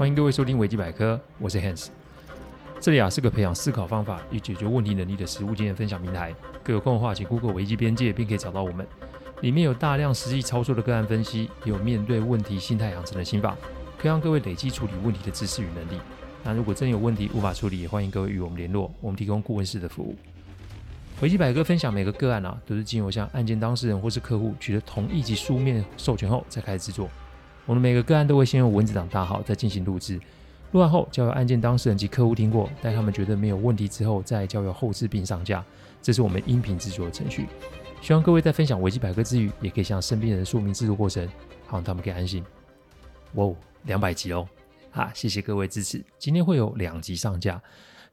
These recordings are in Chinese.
欢迎各位收听维基百科，我是 Hans。这里啊是个培养思考方法与解决问题能力的实务经验分享平台。各有空的话，请 Google 维基边界，便可以找到我们。里面有大量实际操作的个案分析，也有面对问题心态养成的心法，可以让各位累积处理问题的知识与能力。那如果真有问题无法处理，也欢迎各位与我们联络，我们提供顾问式的服务。维基百科分享每个个案啊，都是经由向案件当事人或是客户取得同意及书面授权后再开始制作。我们每个个案都会先用文字档打好，再进行录制。录完后，交由案件当事人及客户听过，待他们觉得没有问题之后，再交由后制并上架。这是我们音频制作的程序。希望各位在分享维基百科之余，也可以向身边人说明制作过程，好让他们可以安心。哇哦，两百集哦！啊，谢谢各位支持。今天会有两集上架，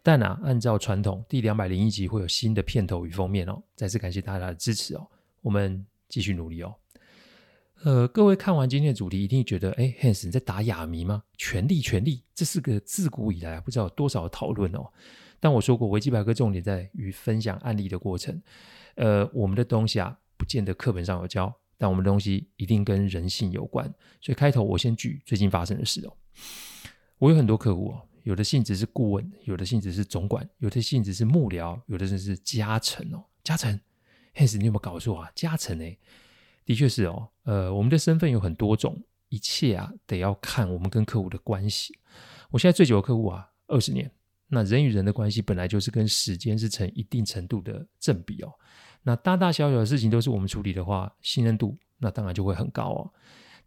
但啊，按照传统，第两百零一集会有新的片头与封面哦。再次感谢大家的支持哦，我们继续努力哦。呃，各位看完今天的主题，一定觉得，哎，Hans 你在打哑谜吗？权力，权力，这是个自古以来不知道有多少讨论哦。但我说过，维基百科重点在于分享案例的过程。呃，我们的东西啊，不见得课本上有教，但我们的东西一定跟人性有关。所以开头我先举最近发生的事哦。我有很多客户哦，有的性质是顾问，有的性质是总管，有的性质是幕僚，有的甚至是家臣哦。家臣，Hans 你有没有搞错啊？家臣哎。的确是哦，呃，我们的身份有很多种，一切啊得要看我们跟客户的关系。我现在最久的客户啊，二十年。那人与人的关系本来就是跟时间是成一定程度的正比哦。那大大小小的事情都是我们处理的话，信任度那当然就会很高哦。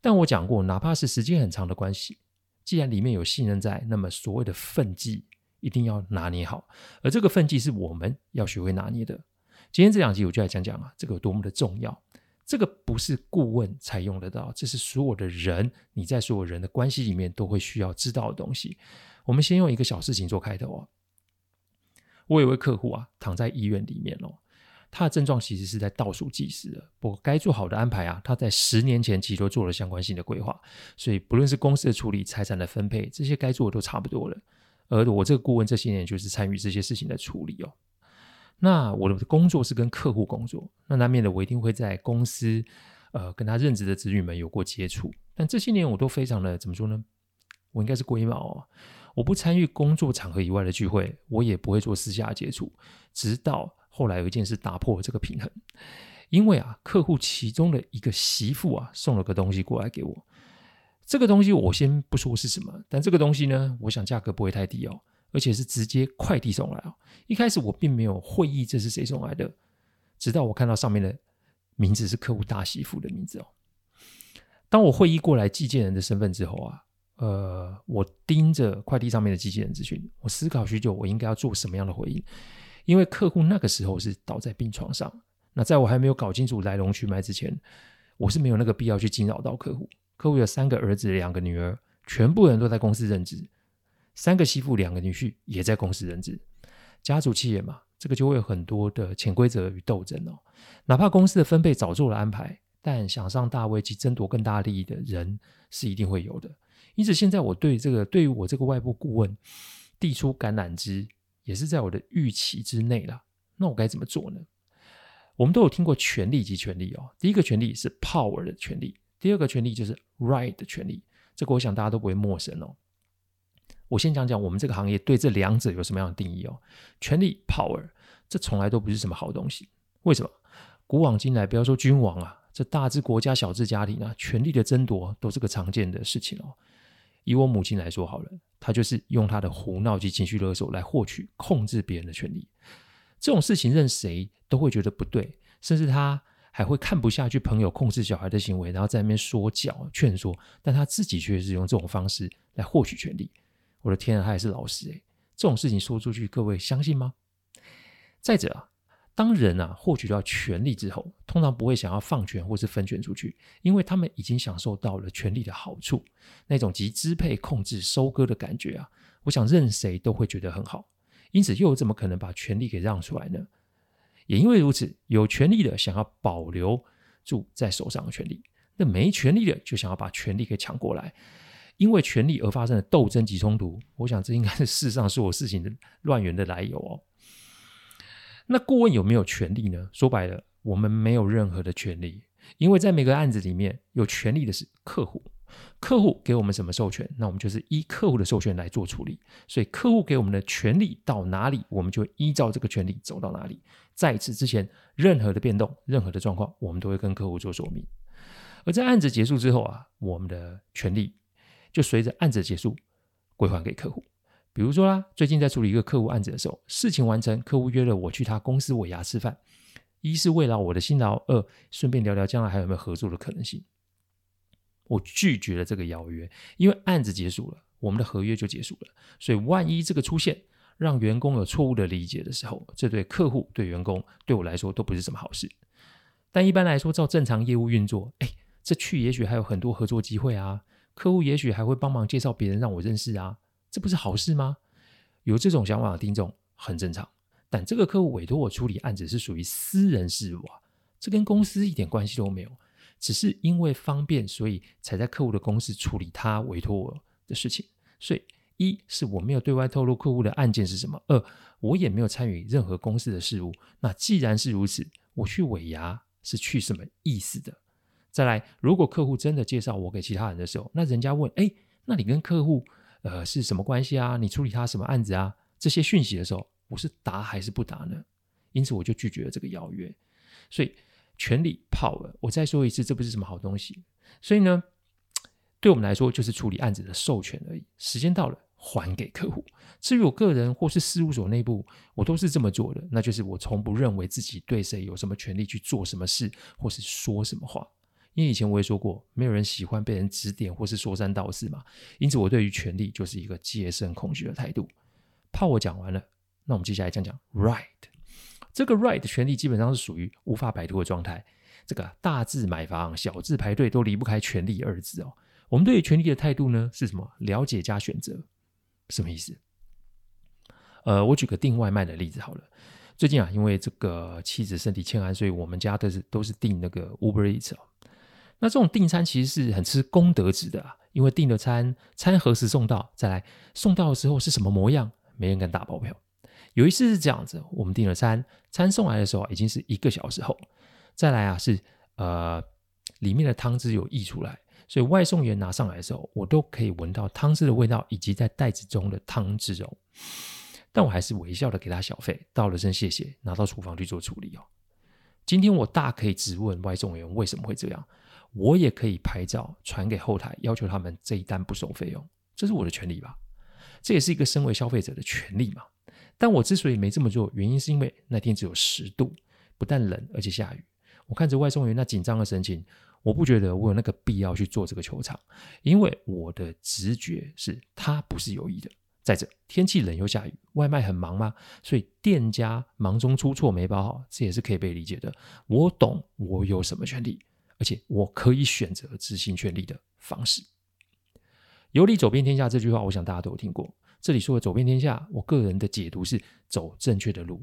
但我讲过，哪怕是时间很长的关系，既然里面有信任在，那么所谓的分际一定要拿捏好，而这个分际是我们要学会拿捏的。今天这两集我就来讲讲啊，这个有多么的重要。这个不是顾问才用得到，这是所有的人，你在所有人的关系里面都会需要知道的东西。我们先用一个小事情做开头啊。我有位客户啊，躺在医院里面哦，他的症状其实是在倒数计时的。不过该做好的安排啊，他在十年前其实都做了相关性的规划，所以不论是公司的处理、财产的分配，这些该做的都差不多了。而我这个顾问这些年就是参与这些事情的处理哦。那我的工作是跟客户工作，那难免的我一定会在公司，呃，跟他任职的子女们有过接触。但这些年我都非常的怎么说呢？我应该是龟毛哦，我不参与工作场合以外的聚会，我也不会做私下接触。直到后来有一件事打破了这个平衡，因为啊，客户其中的一个媳妇啊送了个东西过来给我，这个东西我先不说是什么，但这个东西呢，我想价格不会太低哦。而且是直接快递送来哦。一开始我并没有会意这是谁送来的，直到我看到上面的名字是客户大媳妇的名字哦。当我会意过来寄件人的身份之后啊，呃，我盯着快递上面的寄件人资讯，我思考许久，我应该要做什么样的回应？因为客户那个时候是倒在病床上，那在我还没有搞清楚来龙去脉之前，我是没有那个必要去惊扰到客户。客户有三个儿子，两个女儿，全部人都在公司任职。三个媳妇，两个女婿也在公司任职，家族企业嘛，这个就会有很多的潜规则与斗争哦。哪怕公司的分配早做了安排，但想上大位及争夺更大利益的人是一定会有的。因此，现在我对这个对于我这个外部顾问递出橄榄枝，也是在我的预期之内了。那我该怎么做呢？我们都有听过权力及权力哦。第一个权力是 power 的权力，第二个权力就是 right 的权利。这个我想大家都不会陌生哦。我先讲讲我们这个行业对这两者有什么样的定义哦。权力 （power） 这从来都不是什么好东西。为什么？古往今来，不要说君王啊，这大至国家、小至家庭啊，权力的争夺都是个常见的事情哦。以我母亲来说好了，她就是用她的胡闹及情绪勒索来获取、控制别人的权利。这种事情任谁都会觉得不对，甚至她还会看不下去朋友控制小孩的行为，然后在那边说教、劝说，但她自己却是用这种方式来获取权利。我的天啊，他也是老师诶，这种事情说出去，各位相信吗？再者啊，当人啊获取到权力之后，通常不会想要放权或是分权出去，因为他们已经享受到了权力的好处，那种集支配、控制、收割的感觉啊，我想任谁都会觉得很好。因此，又怎么可能把权力给让出来呢？也因为如此，有权力的想要保留住在手上的权力，那没权力的就想要把权力给抢过来。因为权力而发生的斗争及冲突，我想这应该是世上所有事情的乱源的来由哦。那顾问有没有权力呢？说白了，我们没有任何的权利，因为在每个案子里面有权利的是客户，客户给我们什么授权，那我们就是依客户的授权来做处理。所以客户给我们的权利到哪里，我们就依照这个权利走到哪里。在此之前，任何的变动、任何的状况，我们都会跟客户做说明。而在案子结束之后啊，我们的权利就随着案子结束归还给客户。比如说啦，最近在处理一个客户案子的时候，事情完成，客户约了我去他公司尾牙吃饭，一是慰劳我的辛劳，二顺便聊聊将来还有没有合作的可能性。我拒绝了这个邀约，因为案子结束了，我们的合约就结束了。所以万一这个出现让员工有错误的理解的时候，这对客户、对员工、对我来说都不是什么好事。但一般来说，照正常业务运作，哎，这去也许还有很多合作机会啊，客户也许还会帮忙介绍别人让我认识啊，这不是好事吗？有这种想法的听众很正常。但这个客户委托我处理案子是属于私人事务啊，这跟公司一点关系都没有。只是因为方便，所以才在客户的公司处理他委托我的事情。所以，一是我没有对外透露客户的案件是什么；二，我也没有参与任何公司的事务。那既然是如此，我去尾牙是去什么意思的？再来，如果客户真的介绍我给其他人的时候，那人家问：哎，那你跟客户呃是什么关系啊？你处理他什么案子啊？这些讯息的时候，我是答还是不答呢？因此，我就拒绝了这个邀约。所以。权利 power，我再说一次，这不是什么好东西。所以呢，对我们来说，就是处理案子的授权而已。时间到了，还给客户。至于我个人或是事务所内部，我都是这么做的。那就是我从不认为自己对谁有什么权利去做什么事，或是说什么话。因为以前我也说过，没有人喜欢被人指点或是说三道四嘛。因此，我对于权利就是一个戒慎恐惧的态度。怕我讲完了，那我们接下来讲讲 right。这个 right 的权利基本上是属于无法摆脱的状态。这个大字买房，小字排队都离不开权利二字哦。我们对于权利的态度呢是什么？了解加选择，什么意思？呃，我举个订外卖的例子好了。最近啊，因为这个妻子身体欠安，所以我们家都是都是订那个 Uber Eats 哦。那这种订餐其实是很吃功德值的啊，因为订了餐，餐何时送到，再来送到的时候是什么模样，没人敢打包票。有一次是这样子，我们订了餐，餐送来的时候已经是一个小时后。再来啊，是呃里面的汤汁有溢出来，所以外送员拿上来的时候，我都可以闻到汤汁的味道以及在袋子中的汤汁哦。但我还是微笑的给他小费，道了声谢谢，拿到厨房去做处理哦。今天我大可以质问外送员为什么会这样，我也可以拍照传给后台，要求他们这一单不收费用，这是我的权利吧？这也是一个身为消费者的权利嘛。但我之所以没这么做，原因是因为那天只有十度，不但冷，而且下雨。我看着外送员那紧张的神情，我不觉得我有那个必要去做这个球场，因为我的直觉是他不是有意的。再者，天气冷又下雨，外卖很忙吗？所以店家忙中出错没包好，这也是可以被理解的。我懂我有什么权利，而且我可以选择执行权利的方式。有理走遍天下这句话，我想大家都有听过。这里说的走遍天下，我个人的解读是走正确的路，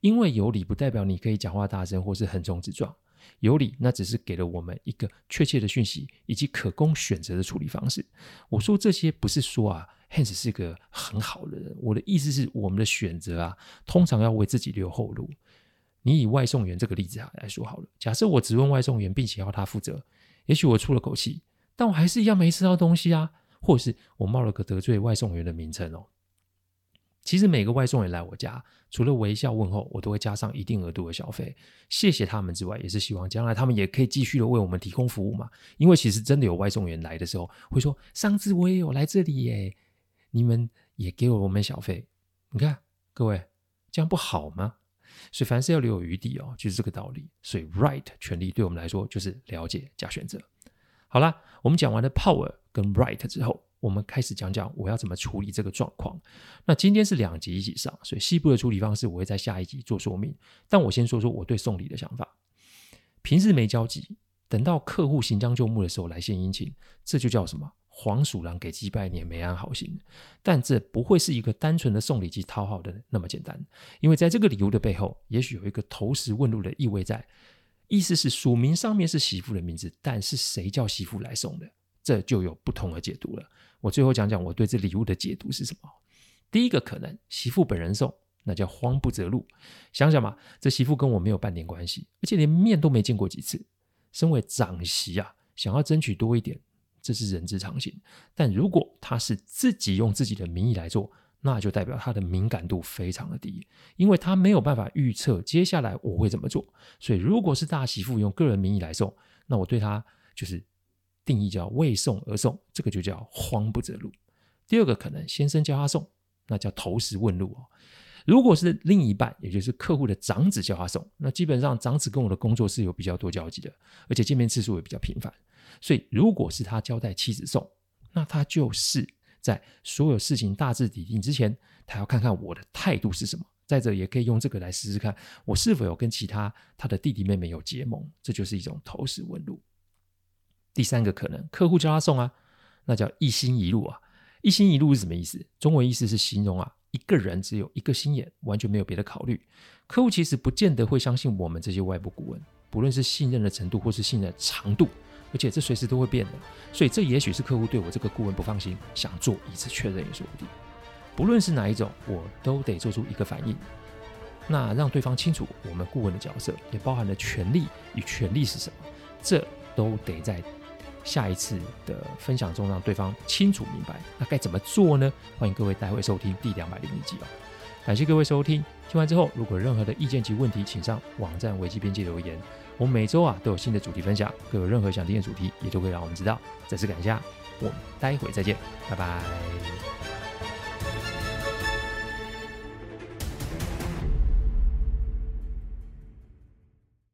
因为有理不代表你可以讲话大声或是横冲直撞，有理那只是给了我们一个确切的讯息以及可供选择的处理方式。我说这些不是说啊，Hans 是个很好的人，我的意思是我们的选择啊，通常要为自己留后路。你以外送员这个例子啊来说好了，假设我只问外送员，并且要他负责，也许我出了口气，但我还是一样没吃到东西啊。或是我冒了个得罪外送员的名称哦。其实每个外送员来我家，除了微笑问候，我都会加上一定额度的小费，谢谢他们之外，也是希望将来他们也可以继续的为我们提供服务嘛。因为其实真的有外送员来的时候，会说上次我也有来这里耶，你们也给我们小费。你看各位这样不好吗？所以凡事要留有余地哦，就是这个道理。所以 right 权利对我们来说就是了解加选择。好啦，我们讲完了 power 跟 right 之后，我们开始讲讲我要怎么处理这个状况。那今天是两集一起上，所以细部的处理方式我会在下一集做说明。但我先说说我对送礼的想法。平日没交集，等到客户行将就木的时候来献殷勤，这就叫什么？黄鼠狼给鸡拜年，没安好心。但这不会是一个单纯的送礼及讨好的那么简单，因为在这个礼物的背后，也许有一个投石问路的意味在。意思是署名上面是媳妇的名字，但是谁叫媳妇来送的，这就有不同的解读了。我最后讲讲我对这礼物的解读是什么。第一个可能，媳妇本人送，那叫慌不择路。想想嘛，这媳妇跟我没有半点关系，而且连面都没见过几次。身为长媳啊，想要争取多一点，这是人之常情。但如果他是自己用自己的名义来做，那就代表他的敏感度非常的低，因为他没有办法预测接下来我会怎么做。所以，如果是大媳妇用个人名义来送，那我对他就是定义叫为送而送，这个就叫慌不择路。第二个可能，先生叫他送，那叫投石问路哦。如果是另一半，也就是客户的长子叫他送，那基本上长子跟我的工作是有比较多交集的，而且见面次数也比较频繁。所以，如果是他交代妻子送，那他就是在所有事情大致底定之前，他要看看我的态度是什么。再者，也可以用这个来试试看，我是否有跟其他他的弟弟妹妹有结盟，这就是一种投石问路。第三个可能，客户叫他送啊，那叫一心一路啊。一心一路是什么意思？中文意思是形容啊。一个人只有一个心眼，完全没有别的考虑。客户其实不见得会相信我们这些外部顾问，不论是信任的程度或是信任的长度，而且这随时都会变的。所以这也许是客户对我这个顾问不放心，想做一次确认也说不定。不论是哪一种，我都得做出一个反应，那让对方清楚我们顾问的角色，也包含了权利与权利是什么，这都得在。下一次的分享中，让对方清楚明白，那该怎么做呢？欢迎各位待会收听第两百零一集哦。感谢各位收听，听完之后，如果有任何的意见及问题，请上网站危机边界留言。我们每周啊都有新的主题分享，各有任何想听的主题，也都可以让我们知道。再次感谢，我们待会再见，拜拜。